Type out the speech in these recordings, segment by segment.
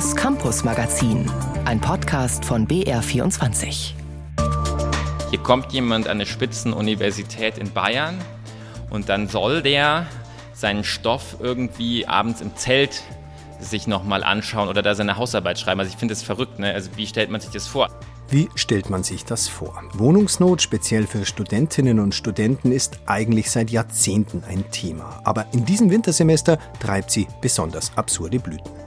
Das Campus Magazin, ein Podcast von BR24. Hier kommt jemand an eine Spitzenuniversität in Bayern und dann soll der seinen Stoff irgendwie abends im Zelt sich nochmal anschauen oder da seine Hausarbeit schreiben. Also ich finde das verrückt, ne? Also wie stellt man sich das vor? Wie stellt man sich das vor? Wohnungsnot, speziell für Studentinnen und Studenten, ist eigentlich seit Jahrzehnten ein Thema. Aber in diesem Wintersemester treibt sie besonders absurde Blüten.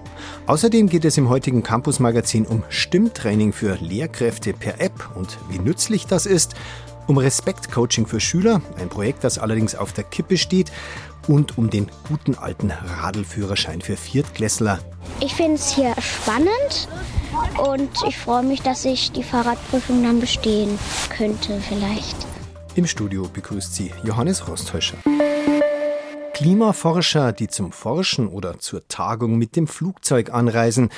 Außerdem geht es im heutigen Campus-Magazin um Stimmtraining für Lehrkräfte per App und wie nützlich das ist, um Respektcoaching für Schüler, ein Projekt, das allerdings auf der Kippe steht, und um den guten alten Radelführerschein für Viertklässler. Ich finde es hier spannend und ich freue mich, dass ich die Fahrradprüfung dann bestehen könnte vielleicht. Im Studio begrüßt sie Johannes Rosthäuscher. Klimaforscher, die zum Forschen oder zur Tagung mit dem Flugzeug anreisen,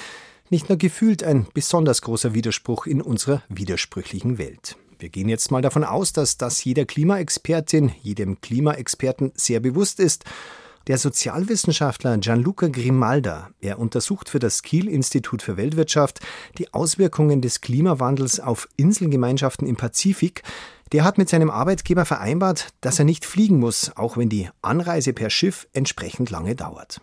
nicht nur gefühlt ein besonders großer Widerspruch in unserer widersprüchlichen Welt. Wir gehen jetzt mal davon aus, dass das jeder Klimaexpertin, jedem Klimaexperten sehr bewusst ist. Der Sozialwissenschaftler Gianluca Grimalda, er untersucht für das Kiel-Institut für Weltwirtschaft die Auswirkungen des Klimawandels auf Inselgemeinschaften im Pazifik. Der hat mit seinem Arbeitgeber vereinbart, dass er nicht fliegen muss, auch wenn die Anreise per Schiff entsprechend lange dauert.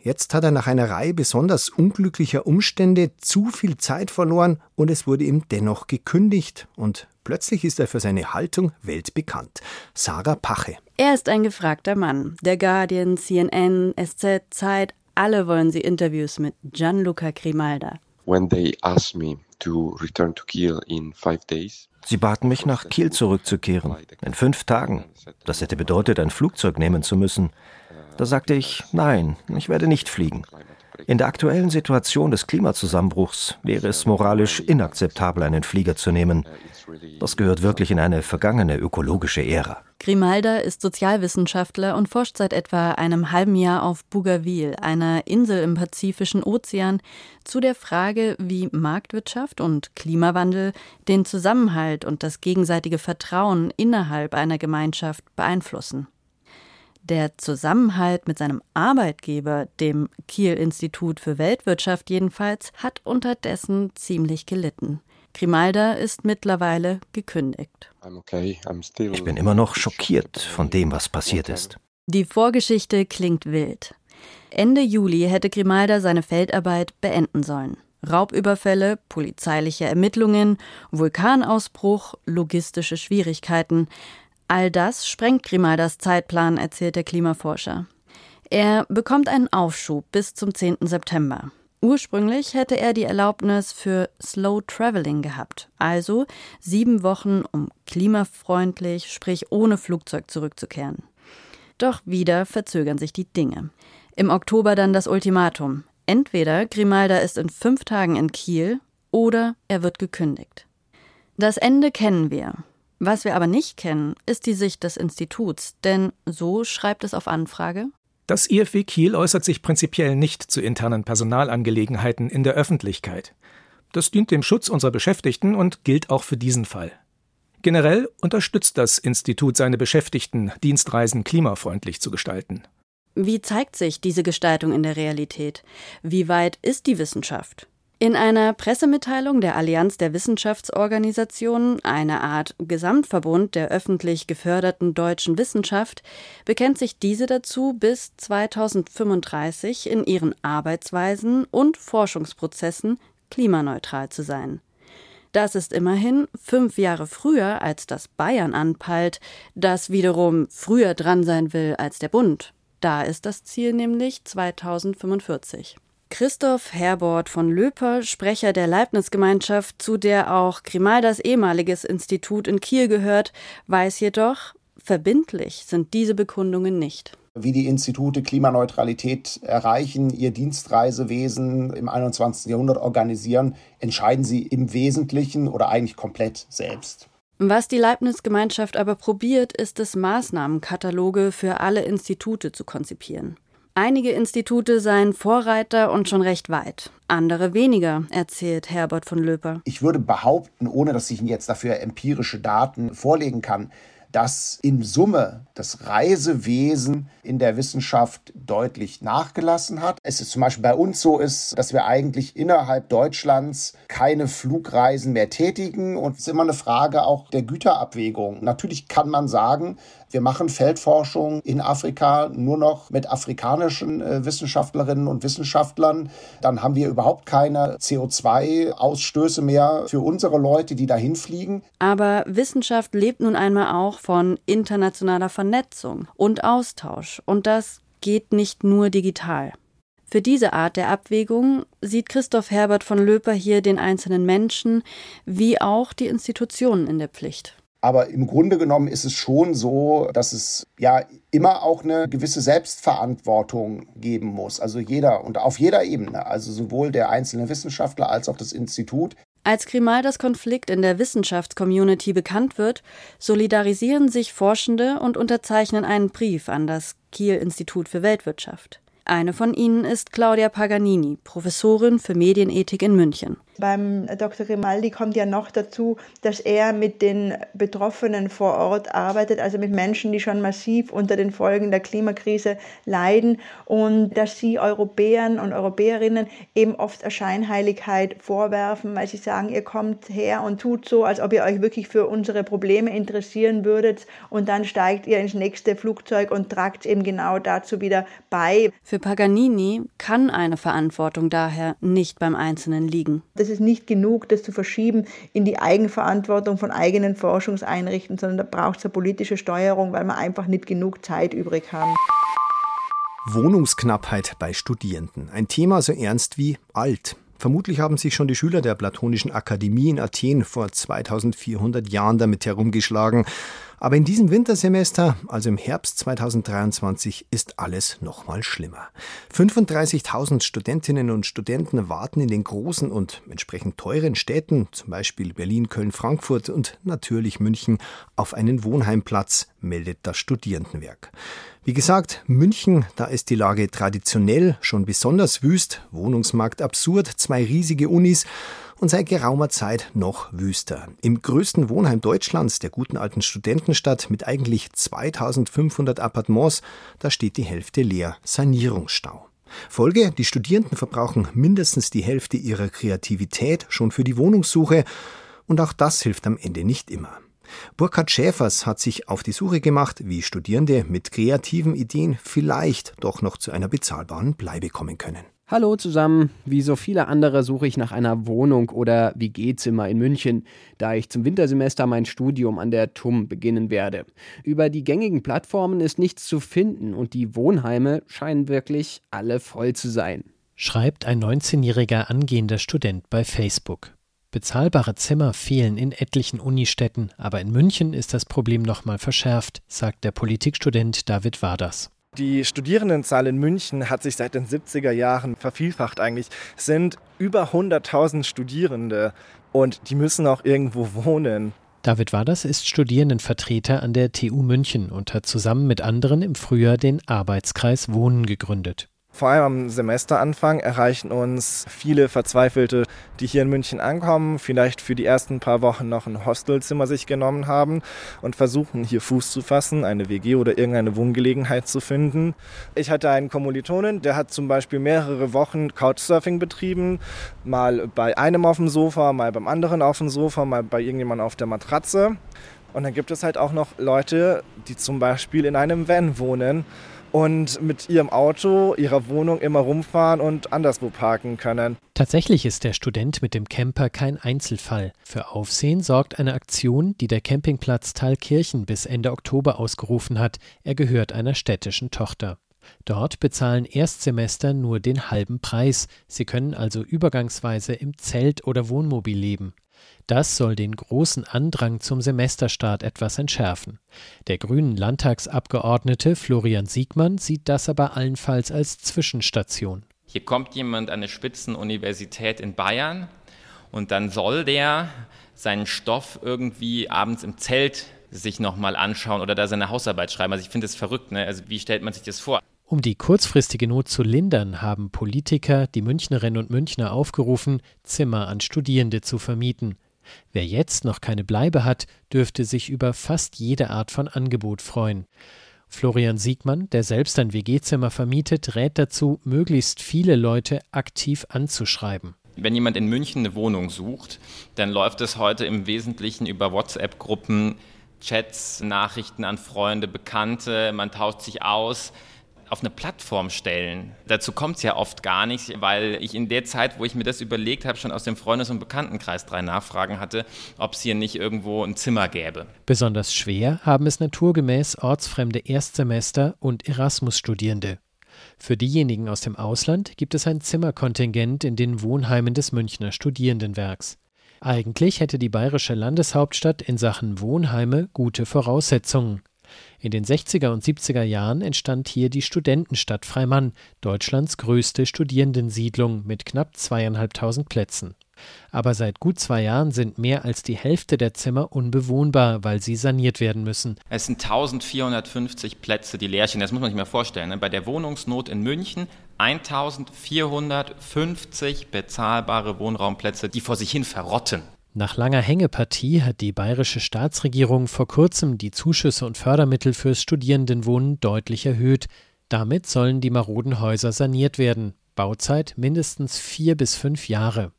Jetzt hat er nach einer Reihe besonders unglücklicher Umstände zu viel Zeit verloren und es wurde ihm dennoch gekündigt und plötzlich ist er für seine Haltung weltbekannt. Sarah Pache. Er ist ein gefragter Mann. Der Guardian, CNN, SZ, Zeit, alle wollen sie Interviews mit Gianluca Grimalda. When they asked me to return to Kiel in five days, Sie baten mich, nach Kiel zurückzukehren. In fünf Tagen. Das hätte bedeutet, ein Flugzeug nehmen zu müssen. Da sagte ich, nein, ich werde nicht fliegen. In der aktuellen Situation des Klimazusammenbruchs wäre es moralisch inakzeptabel, einen Flieger zu nehmen. Das gehört wirklich in eine vergangene ökologische Ära. Grimalda ist Sozialwissenschaftler und forscht seit etwa einem halben Jahr auf Bougainville, einer Insel im Pazifischen Ozean, zu der Frage, wie Marktwirtschaft und Klimawandel den Zusammenhalt und das gegenseitige Vertrauen innerhalb einer Gemeinschaft beeinflussen. Der Zusammenhalt mit seinem Arbeitgeber, dem Kiel-Institut für Weltwirtschaft jedenfalls, hat unterdessen ziemlich gelitten. Grimalda ist mittlerweile gekündigt. Ich bin immer noch schockiert von dem, was passiert ist. Die Vorgeschichte klingt wild. Ende Juli hätte Grimalda seine Feldarbeit beenden sollen. Raubüberfälle, polizeiliche Ermittlungen, Vulkanausbruch, logistische Schwierigkeiten. All das sprengt Grimaldas Zeitplan, erzählt der Klimaforscher. Er bekommt einen Aufschub bis zum 10. September. Ursprünglich hätte er die Erlaubnis für Slow Traveling gehabt, also sieben Wochen, um klimafreundlich, sprich ohne Flugzeug zurückzukehren. Doch wieder verzögern sich die Dinge. Im Oktober dann das Ultimatum. Entweder Grimalda ist in fünf Tagen in Kiel oder er wird gekündigt. Das Ende kennen wir. Was wir aber nicht kennen, ist die Sicht des Instituts, denn so schreibt es auf Anfrage. Das IFW Kiel äußert sich prinzipiell nicht zu internen Personalangelegenheiten in der Öffentlichkeit. Das dient dem Schutz unserer Beschäftigten und gilt auch für diesen Fall. Generell unterstützt das Institut seine Beschäftigten, Dienstreisen klimafreundlich zu gestalten. Wie zeigt sich diese Gestaltung in der Realität? Wie weit ist die Wissenschaft? In einer Pressemitteilung der Allianz der Wissenschaftsorganisationen, eine Art Gesamtverbund der öffentlich geförderten deutschen Wissenschaft, bekennt sich diese dazu, bis 2035 in ihren Arbeitsweisen und Forschungsprozessen klimaneutral zu sein. Das ist immerhin fünf Jahre früher, als das Bayern anpeilt, das wiederum früher dran sein will als der Bund. Da ist das Ziel nämlich 2045. Christoph Herbort von Löper, Sprecher der Leibniz-Gemeinschaft, zu der auch Grimaldas ehemaliges Institut in Kiel gehört, weiß jedoch, verbindlich sind diese Bekundungen nicht wie die Institute Klimaneutralität erreichen, ihr Dienstreisewesen im 21. Jahrhundert organisieren, entscheiden sie im Wesentlichen oder eigentlich komplett selbst. Was die Leibniz-Gemeinschaft aber probiert, ist es, Maßnahmenkataloge für alle Institute zu konzipieren. Einige Institute seien Vorreiter und schon recht weit, andere weniger, erzählt Herbert von Löper. Ich würde behaupten, ohne dass ich Ihnen jetzt dafür empirische Daten vorlegen kann, dass in Summe das Reisewesen in der Wissenschaft deutlich nachgelassen hat. Es ist zum Beispiel bei uns so ist, dass wir eigentlich innerhalb Deutschlands keine Flugreisen mehr tätigen und es ist immer eine Frage auch der Güterabwägung. Natürlich kann man sagen, wir machen Feldforschung in Afrika nur noch mit afrikanischen äh, Wissenschaftlerinnen und Wissenschaftlern. Dann haben wir überhaupt keine CO2-Ausstöße mehr für unsere Leute, die dahin fliegen. Aber Wissenschaft lebt nun einmal auch von internationaler Vernetzung und Austausch. Und das geht nicht nur digital. Für diese Art der Abwägung sieht Christoph Herbert von Löper hier den einzelnen Menschen wie auch die Institutionen in der Pflicht. Aber im Grunde genommen ist es schon so, dass es ja immer auch eine gewisse Selbstverantwortung geben muss. Also jeder und auf jeder Ebene, also sowohl der einzelne Wissenschaftler als auch das Institut. Als Grimaldas Konflikt in der Wissenschaftscommunity bekannt wird, solidarisieren sich Forschende und unterzeichnen einen Brief an das Kiel Institut für Weltwirtschaft. Eine von ihnen ist Claudia Paganini, Professorin für Medienethik in München. Beim Dr. Grimaldi kommt ja noch dazu, dass er mit den Betroffenen vor Ort arbeitet, also mit Menschen, die schon massiv unter den Folgen der Klimakrise leiden und dass sie Europäern und Europäerinnen eben oft Erscheinheiligkeit vorwerfen, weil sie sagen, ihr kommt her und tut so, als ob ihr euch wirklich für unsere Probleme interessieren würdet und dann steigt ihr ins nächste Flugzeug und tragt eben genau dazu wieder bei. Für Paganini kann eine Verantwortung daher nicht beim Einzelnen liegen. Das ist nicht genug, das zu verschieben in die Eigenverantwortung von eigenen Forschungseinrichtungen, sondern da braucht es eine politische Steuerung, weil wir einfach nicht genug Zeit übrig haben. Wohnungsknappheit bei Studierenden. Ein Thema so ernst wie alt. Vermutlich haben sich schon die Schüler der Platonischen Akademie in Athen vor 2400 Jahren damit herumgeschlagen. Aber in diesem Wintersemester, also im Herbst 2023, ist alles noch mal schlimmer. 35.000 Studentinnen und Studenten warten in den großen und entsprechend teuren Städten, zum Beispiel Berlin, Köln, Frankfurt und natürlich München, auf einen Wohnheimplatz, meldet das Studierendenwerk. Wie gesagt, München, da ist die Lage traditionell schon besonders wüst, Wohnungsmarkt absurd, zwei riesige Unis und seit geraumer Zeit noch wüster. Im größten Wohnheim Deutschlands, der guten alten Studentenstadt mit eigentlich 2500 Appartements, da steht die Hälfte leer, Sanierungsstau. Folge, die Studierenden verbrauchen mindestens die Hälfte ihrer Kreativität schon für die Wohnungssuche und auch das hilft am Ende nicht immer. Burkhard Schäfers hat sich auf die Suche gemacht, wie Studierende mit kreativen Ideen vielleicht doch noch zu einer bezahlbaren Bleibe kommen können. Hallo zusammen. Wie so viele andere suche ich nach einer Wohnung oder WG-Zimmer in München, da ich zum Wintersemester mein Studium an der TUM beginnen werde. Über die gängigen Plattformen ist nichts zu finden und die Wohnheime scheinen wirklich alle voll zu sein. Schreibt ein 19-jähriger angehender Student bei Facebook. Bezahlbare Zimmer fehlen in etlichen Unistädten, aber in München ist das Problem nochmal verschärft, sagt der Politikstudent David Waders. Die Studierendenzahl in München hat sich seit den 70er Jahren vervielfacht eigentlich. Es sind über 100.000 Studierende und die müssen auch irgendwo wohnen. David Waders ist Studierendenvertreter an der TU München und hat zusammen mit anderen im Frühjahr den Arbeitskreis Wohnen gegründet. Vor allem am Semesteranfang erreichen uns viele Verzweifelte, die hier in München ankommen, vielleicht für die ersten paar Wochen noch ein Hostelzimmer sich genommen haben und versuchen hier Fuß zu fassen, eine WG oder irgendeine Wohngelegenheit zu finden. Ich hatte einen Kommilitonen, der hat zum Beispiel mehrere Wochen Couchsurfing betrieben, mal bei einem auf dem Sofa, mal beim anderen auf dem Sofa, mal bei irgendjemandem auf der Matratze. Und dann gibt es halt auch noch Leute, die zum Beispiel in einem Van wohnen und mit ihrem Auto, ihrer Wohnung immer rumfahren und anderswo parken können. Tatsächlich ist der Student mit dem Camper kein Einzelfall. Für Aufsehen sorgt eine Aktion, die der Campingplatz Thalkirchen bis Ende Oktober ausgerufen hat. Er gehört einer städtischen Tochter. Dort bezahlen Erstsemester nur den halben Preis. Sie können also übergangsweise im Zelt oder Wohnmobil leben. Das soll den großen Andrang zum Semesterstart etwas entschärfen. Der grünen Landtagsabgeordnete Florian Siegmann sieht das aber allenfalls als Zwischenstation. Hier kommt jemand an eine Spitzenuniversität in Bayern und dann soll der seinen Stoff irgendwie abends im Zelt sich nochmal anschauen oder da seine Hausarbeit schreiben. Also ich finde das verrückt, ne? Also wie stellt man sich das vor? Um die kurzfristige Not zu lindern, haben Politiker die Münchnerinnen und Münchner aufgerufen, Zimmer an Studierende zu vermieten. Wer jetzt noch keine Bleibe hat, dürfte sich über fast jede Art von Angebot freuen. Florian Siegmann, der selbst ein WG-Zimmer vermietet, rät dazu, möglichst viele Leute aktiv anzuschreiben. Wenn jemand in München eine Wohnung sucht, dann läuft es heute im Wesentlichen über WhatsApp-Gruppen, Chats, Nachrichten an Freunde, Bekannte, man tauscht sich aus auf eine Plattform stellen. Dazu kommt es ja oft gar nicht, weil ich in der Zeit, wo ich mir das überlegt habe, schon aus dem Freundes- und Bekanntenkreis drei Nachfragen hatte, ob es hier nicht irgendwo ein Zimmer gäbe. Besonders schwer haben es naturgemäß ortsfremde Erstsemester und Erasmus-Studierende. Für diejenigen aus dem Ausland gibt es ein Zimmerkontingent in den Wohnheimen des Münchner Studierendenwerks. Eigentlich hätte die bayerische Landeshauptstadt in Sachen Wohnheime gute Voraussetzungen. In den 60er und 70er Jahren entstand hier die Studentenstadt Freimann, Deutschlands größte Studierendensiedlung mit knapp zweieinhalbtausend Plätzen. Aber seit gut zwei Jahren sind mehr als die Hälfte der Zimmer unbewohnbar, weil sie saniert werden müssen. Es sind 1450 Plätze, die leer stehen. Das muss man sich mal vorstellen. Ne? Bei der Wohnungsnot in München 1450 bezahlbare Wohnraumplätze, die vor sich hin verrotten. Nach langer Hängepartie hat die bayerische Staatsregierung vor kurzem die Zuschüsse und Fördermittel fürs Studierendenwohnen deutlich erhöht. Damit sollen die maroden Häuser saniert werden. Bauzeit mindestens vier bis fünf Jahre.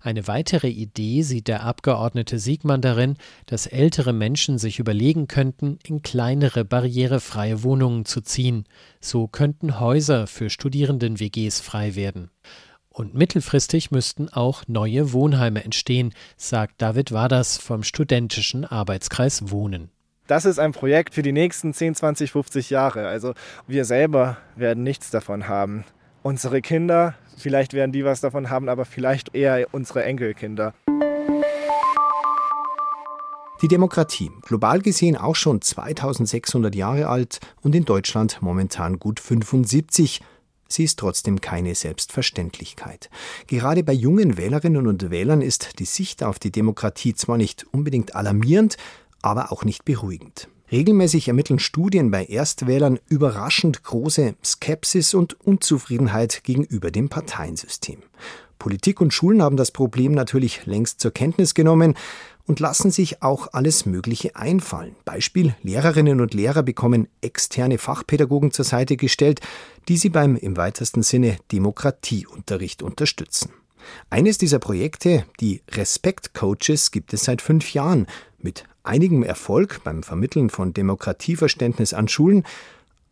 Eine weitere Idee sieht der Abgeordnete Siegmann darin, dass ältere Menschen sich überlegen könnten, in kleinere barrierefreie Wohnungen zu ziehen. So könnten Häuser für Studierenden-WGs frei werden. Und mittelfristig müssten auch neue Wohnheime entstehen, sagt David Waders vom Studentischen Arbeitskreis Wohnen. Das ist ein Projekt für die nächsten 10, 20, 50 Jahre. Also wir selber werden nichts davon haben. Unsere Kinder, vielleicht werden die was davon haben, aber vielleicht eher unsere Enkelkinder. Die Demokratie, global gesehen auch schon 2600 Jahre alt und in Deutschland momentan gut 75. Sie ist trotzdem keine Selbstverständlichkeit. Gerade bei jungen Wählerinnen und Wählern ist die Sicht auf die Demokratie zwar nicht unbedingt alarmierend, aber auch nicht beruhigend. Regelmäßig ermitteln Studien bei Erstwählern überraschend große Skepsis und Unzufriedenheit gegenüber dem Parteiensystem. Politik und Schulen haben das Problem natürlich längst zur Kenntnis genommen und lassen sich auch alles Mögliche einfallen. Beispiel, Lehrerinnen und Lehrer bekommen externe Fachpädagogen zur Seite gestellt, die sie beim im weitesten Sinne Demokratieunterricht unterstützen. Eines dieser Projekte, die Respekt-Coaches, gibt es seit fünf Jahren mit einigem Erfolg beim Vermitteln von Demokratieverständnis an Schulen,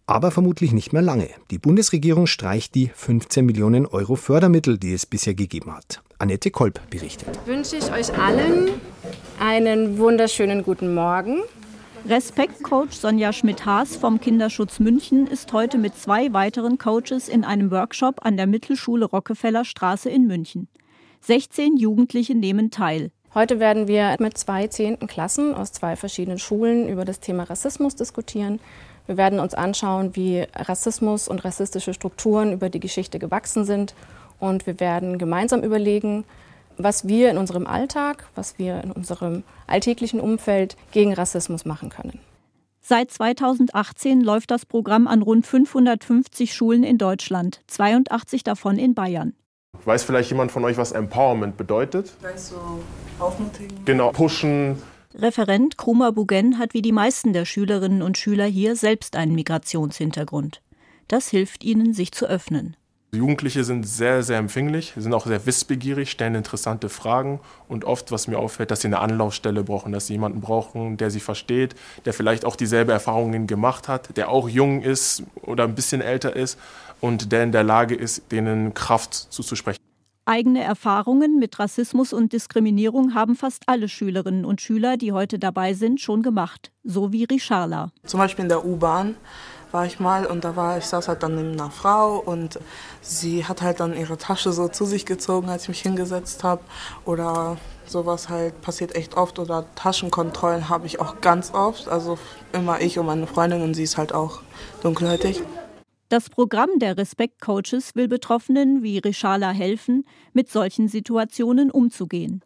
aber vermutlich nicht mehr lange. Die Bundesregierung streicht die 15 Millionen Euro Fördermittel, die es bisher gegeben hat. Annette Kolb berichtet. Wünsche ich euch allen einen wunderschönen guten Morgen. Respektcoach Sonja Schmidt-Haas vom Kinderschutz München ist heute mit zwei weiteren Coaches in einem Workshop an der Mittelschule Rockefeller Straße in München. 16 Jugendliche nehmen teil. Heute werden wir mit zwei zehnten Klassen aus zwei verschiedenen Schulen über das Thema Rassismus diskutieren. Wir werden uns anschauen, wie Rassismus und rassistische Strukturen über die Geschichte gewachsen sind. Und wir werden gemeinsam überlegen, was wir in unserem Alltag, was wir in unserem alltäglichen Umfeld gegen Rassismus machen können. Seit 2018 läuft das Programm an rund 550 Schulen in Deutschland, 82 davon in Bayern. Weiß vielleicht jemand von euch, was Empowerment bedeutet? Weißt so aufmutigen. Genau, pushen. Referent Kruma Bugen hat wie die meisten der Schülerinnen und Schüler hier selbst einen Migrationshintergrund. Das hilft ihnen, sich zu öffnen. Jugendliche sind sehr, sehr empfänglich, sind auch sehr wissbegierig, stellen interessante Fragen und oft, was mir auffällt, dass sie eine Anlaufstelle brauchen, dass sie jemanden brauchen, der sie versteht, der vielleicht auch dieselbe Erfahrungen gemacht hat, der auch jung ist oder ein bisschen älter ist und der in der Lage ist, denen Kraft zuzusprechen. Eigene Erfahrungen mit Rassismus und Diskriminierung haben fast alle Schülerinnen und Schüler, die heute dabei sind, schon gemacht, so wie Richarla. Zum Beispiel in der U-Bahn war ich mal und da war ich saß halt dann neben einer Frau und sie hat halt dann ihre Tasche so zu sich gezogen, als ich mich hingesetzt habe oder sowas halt passiert echt oft oder Taschenkontrollen habe ich auch ganz oft, also immer ich und meine Freundin und sie ist halt auch dunkelhäutig. Das Programm der Respekt-Coaches will Betroffenen wie Rishala helfen, mit solchen Situationen umzugehen.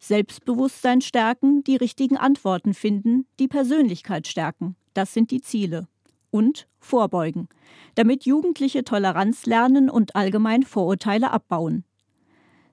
Selbstbewusstsein stärken, die richtigen Antworten finden, die Persönlichkeit stärken. Das sind die Ziele und vorbeugen, damit Jugendliche Toleranz lernen und allgemein Vorurteile abbauen.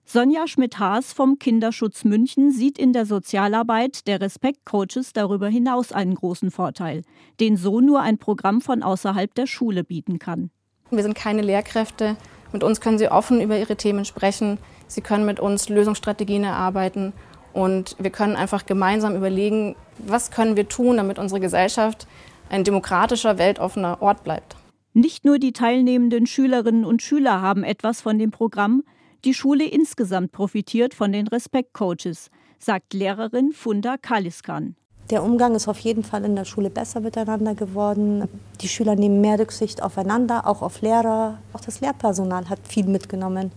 Sonja Schmidt-Haas vom Kinderschutz München sieht in der Sozialarbeit der Respekt-Coaches darüber hinaus einen großen Vorteil, den so nur ein Programm von außerhalb der Schule bieten kann. Wir sind keine Lehrkräfte. Mit uns können Sie offen über Ihre Themen sprechen. Sie können mit uns Lösungsstrategien erarbeiten. Und wir können einfach gemeinsam überlegen, was können wir tun, damit unsere Gesellschaft ein demokratischer, weltoffener Ort bleibt. Nicht nur die teilnehmenden Schülerinnen und Schüler haben etwas von dem Programm, die Schule insgesamt profitiert von den Respekt-Coaches, sagt Lehrerin Funda Kaliskan. Der Umgang ist auf jeden Fall in der Schule besser miteinander geworden. Die Schüler nehmen mehr Rücksicht aufeinander, auch auf Lehrer. Auch das Lehrpersonal hat viel mitgenommen.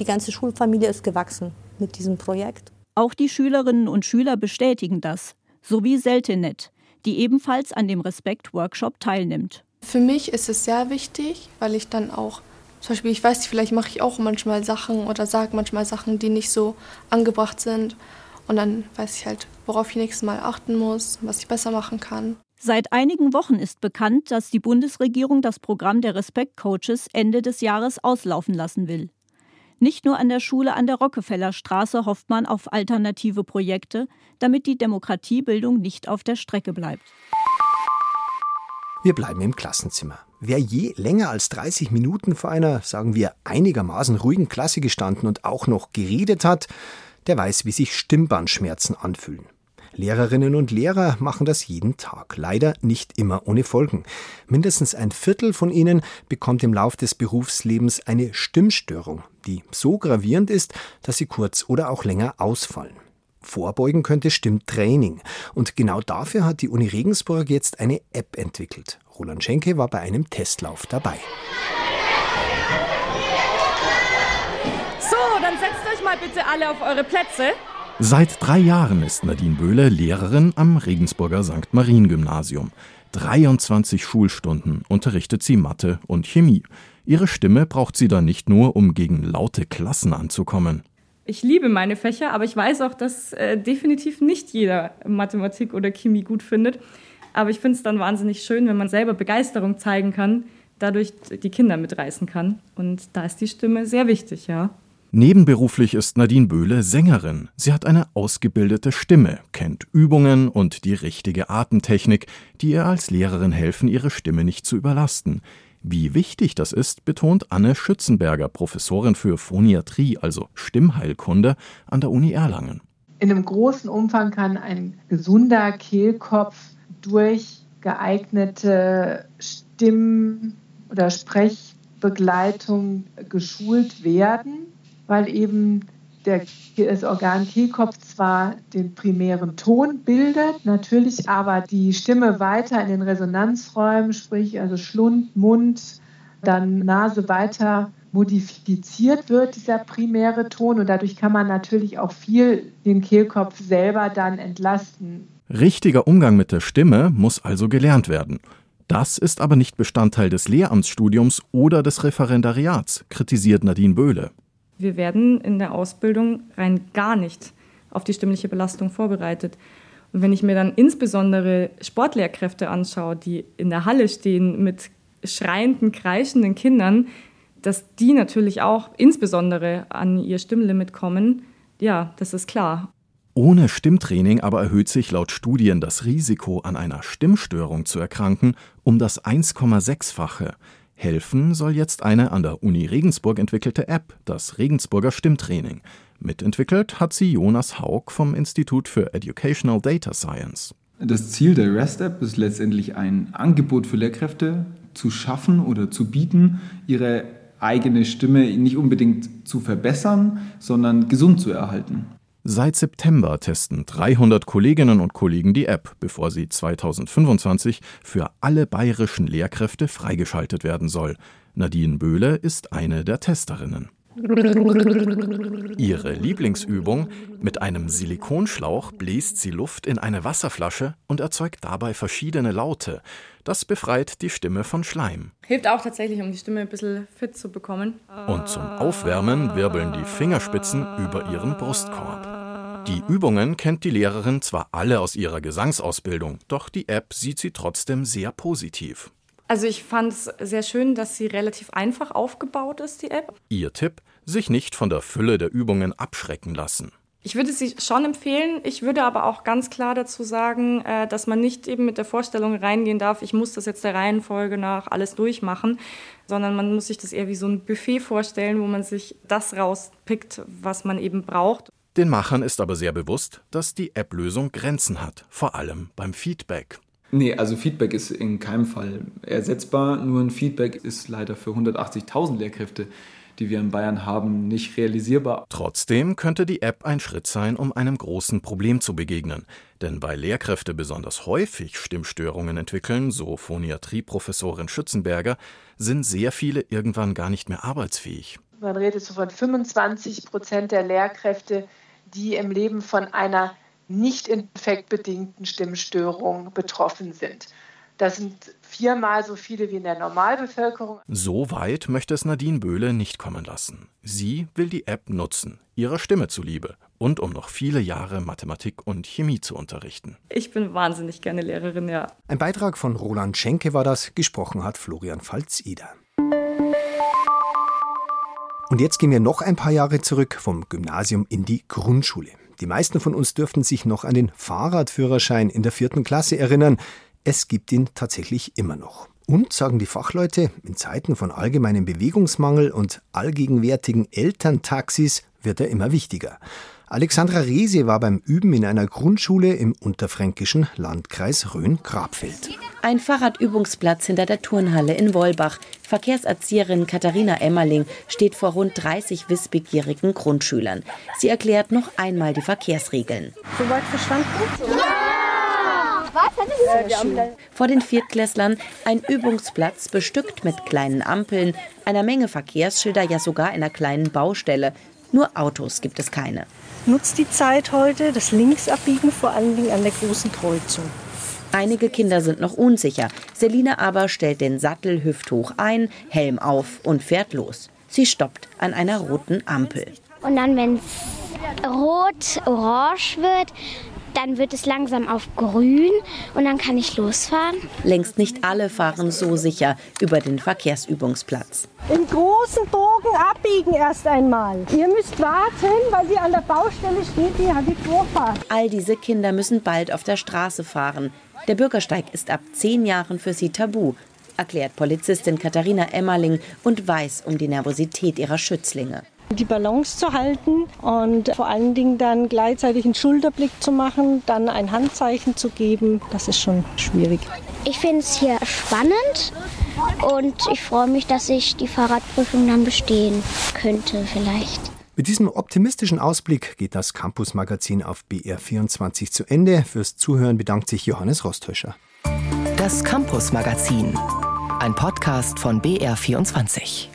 Die ganze Schulfamilie ist gewachsen mit diesem Projekt. Auch die Schülerinnen und Schüler bestätigen das, sowie Seltenet, die ebenfalls an dem Respekt-Workshop teilnimmt. Für mich ist es sehr wichtig, weil ich dann auch, zum Beispiel, ich weiß, vielleicht mache ich auch manchmal Sachen oder sage manchmal Sachen, die nicht so angebracht sind. Und dann weiß ich halt, worauf ich nächstes Mal achten muss, was ich besser machen kann. Seit einigen Wochen ist bekannt, dass die Bundesregierung das Programm der Respekt-Coaches Ende des Jahres auslaufen lassen will. Nicht nur an der Schule an der Rockefellerstraße hofft man auf alternative Projekte, damit die Demokratiebildung nicht auf der Strecke bleibt. Wir bleiben im Klassenzimmer. Wer je länger als 30 Minuten vor einer, sagen wir, einigermaßen ruhigen Klasse gestanden und auch noch geredet hat, der weiß, wie sich Stimmbandschmerzen anfühlen. Lehrerinnen und Lehrer machen das jeden Tag, leider nicht immer ohne Folgen. Mindestens ein Viertel von ihnen bekommt im Lauf des Berufslebens eine Stimmstörung, die so gravierend ist, dass sie kurz oder auch länger ausfallen. Vorbeugen könnte Stimmtraining. Und genau dafür hat die Uni Regensburg jetzt eine App entwickelt. Roland Schenke war bei einem Testlauf dabei. So, dann setzt euch mal bitte alle auf eure Plätze. Seit drei Jahren ist Nadine Böhle Lehrerin am Regensburger St. Marien Gymnasium. 23 Schulstunden unterrichtet sie Mathe und Chemie. Ihre Stimme braucht sie dann nicht nur, um gegen laute Klassen anzukommen ich liebe meine Fächer, aber ich weiß auch, dass äh, definitiv nicht jeder Mathematik oder Chemie gut findet. Aber ich finde es dann wahnsinnig schön, wenn man selber Begeisterung zeigen kann, dadurch die Kinder mitreißen kann. Und da ist die Stimme sehr wichtig, ja. Nebenberuflich ist Nadine Böhle Sängerin. Sie hat eine ausgebildete Stimme, kennt Übungen und die richtige Atemtechnik, die ihr als Lehrerin helfen, ihre Stimme nicht zu überlasten. Wie wichtig das ist, betont Anne Schützenberger, Professorin für Phoniatrie, also Stimmheilkunde, an der Uni Erlangen. In einem großen Umfang kann ein gesunder Kehlkopf durch geeignete Stimm- oder Sprechbegleitung geschult werden, weil eben der, das Organ Kehlkopf zwar den primären Ton bildet, natürlich aber die Stimme weiter in den Resonanzräumen, sprich also Schlund, Mund, dann Nase weiter modifiziert wird, dieser primäre Ton. Und dadurch kann man natürlich auch viel den Kehlkopf selber dann entlasten. Richtiger Umgang mit der Stimme muss also gelernt werden. Das ist aber nicht Bestandteil des Lehramtsstudiums oder des Referendariats, kritisiert Nadine Böhle wir werden in der Ausbildung rein gar nicht auf die stimmliche Belastung vorbereitet. Und wenn ich mir dann insbesondere Sportlehrkräfte anschaue, die in der Halle stehen mit schreienden, kreischenden Kindern, dass die natürlich auch insbesondere an ihr Stimmlimit kommen, ja, das ist klar. Ohne Stimmtraining aber erhöht sich laut Studien das Risiko, an einer Stimmstörung zu erkranken, um das 1,6-fache. Helfen soll jetzt eine an der Uni Regensburg entwickelte App, das Regensburger Stimmtraining. Mitentwickelt hat sie Jonas Haug vom Institut für Educational Data Science. Das Ziel der REST-App ist letztendlich ein Angebot für Lehrkräfte zu schaffen oder zu bieten, ihre eigene Stimme nicht unbedingt zu verbessern, sondern gesund zu erhalten. Seit September testen 300 Kolleginnen und Kollegen die App, bevor sie 2025 für alle bayerischen Lehrkräfte freigeschaltet werden soll. Nadine Böhle ist eine der Testerinnen. Ihre Lieblingsübung: Mit einem Silikonschlauch bläst sie Luft in eine Wasserflasche und erzeugt dabei verschiedene Laute. Das befreit die Stimme von Schleim. Hilft auch tatsächlich, um die Stimme ein bisschen fit zu bekommen. Und zum Aufwärmen wirbeln die Fingerspitzen über ihren Brustkorb. Die Übungen kennt die Lehrerin zwar alle aus ihrer Gesangsausbildung, doch die App sieht sie trotzdem sehr positiv. Also ich fand es sehr schön, dass sie relativ einfach aufgebaut ist, die App. Ihr Tipp, sich nicht von der Fülle der Übungen abschrecken lassen. Ich würde sie schon empfehlen. Ich würde aber auch ganz klar dazu sagen, äh, dass man nicht eben mit der Vorstellung reingehen darf, ich muss das jetzt der Reihenfolge nach alles durchmachen, sondern man muss sich das eher wie so ein Buffet vorstellen, wo man sich das rauspickt, was man eben braucht. Den Machern ist aber sehr bewusst, dass die App-Lösung Grenzen hat, vor allem beim Feedback. Nee, also Feedback ist in keinem Fall ersetzbar. Nur ein Feedback ist leider für 180.000 Lehrkräfte die wir in Bayern haben, nicht realisierbar. Trotzdem könnte die App ein Schritt sein, um einem großen Problem zu begegnen. Denn weil Lehrkräfte besonders häufig Stimmstörungen entwickeln, so Phoniatrieprofessorin Schützenberger, sind sehr viele irgendwann gar nicht mehr arbeitsfähig. Man redet so von 25 Prozent der Lehrkräfte, die im Leben von einer nicht infektbedingten Stimmstörung betroffen sind. Das sind viermal so viele wie in der Normalbevölkerung. So weit möchte es Nadine Böhle nicht kommen lassen. Sie will die App nutzen, ihrer Stimme zuliebe und um noch viele Jahre Mathematik und Chemie zu unterrichten. Ich bin wahnsinnig gerne Lehrerin, ja. Ein Beitrag von Roland Schenke war das, gesprochen hat Florian Pfalz-Eder. Und jetzt gehen wir noch ein paar Jahre zurück vom Gymnasium in die Grundschule. Die meisten von uns dürften sich noch an den Fahrradführerschein in der vierten Klasse erinnern. Es gibt ihn tatsächlich immer noch. Und, sagen die Fachleute, in Zeiten von allgemeinem Bewegungsmangel und allgegenwärtigen Elterntaxis wird er immer wichtiger. Alexandra Rehse war beim Üben in einer Grundschule im unterfränkischen Landkreis Rhön-Grabfeld. Ein Fahrradübungsplatz hinter der Turnhalle in Wolbach. Verkehrserzieherin Katharina Emmerling steht vor rund 30 wissbegierigen Grundschülern. Sie erklärt noch einmal die Verkehrsregeln. Soweit verstanden? Ja! Vor den Viertklässlern ein Übungsplatz bestückt mit kleinen Ampeln, einer Menge Verkehrsschilder, ja sogar einer kleinen Baustelle. Nur Autos gibt es keine. Nutzt die Zeit heute das Linksabbiegen vor allen Dingen an der großen Kreuzung. Einige Kinder sind noch unsicher. Selina aber stellt den Sattel hüfthoch ein, Helm auf und fährt los. Sie stoppt an einer roten Ampel. Und dann, wenn es rot-orange wird, dann wird es langsam auf grün und dann kann ich losfahren. Längst nicht alle fahren so sicher über den Verkehrsübungsplatz. Im großen Bogen abbiegen erst einmal. Ihr müsst warten, weil sie an der Baustelle steht, die hat die Vorfahrt. All diese Kinder müssen bald auf der Straße fahren. Der Bürgersteig ist ab zehn Jahren für sie tabu, erklärt Polizistin Katharina Emmerling und weiß um die Nervosität ihrer Schützlinge die Balance zu halten und vor allen Dingen dann gleichzeitig einen Schulterblick zu machen, dann ein Handzeichen zu geben, das ist schon schwierig. Ich finde es hier spannend und ich freue mich, dass ich die Fahrradprüfung dann bestehen könnte vielleicht. Mit diesem optimistischen Ausblick geht das Campus-Magazin auf BR24 zu Ende. Fürs Zuhören bedankt sich Johannes Rosthäuscher. Das Campus-Magazin, ein Podcast von BR24.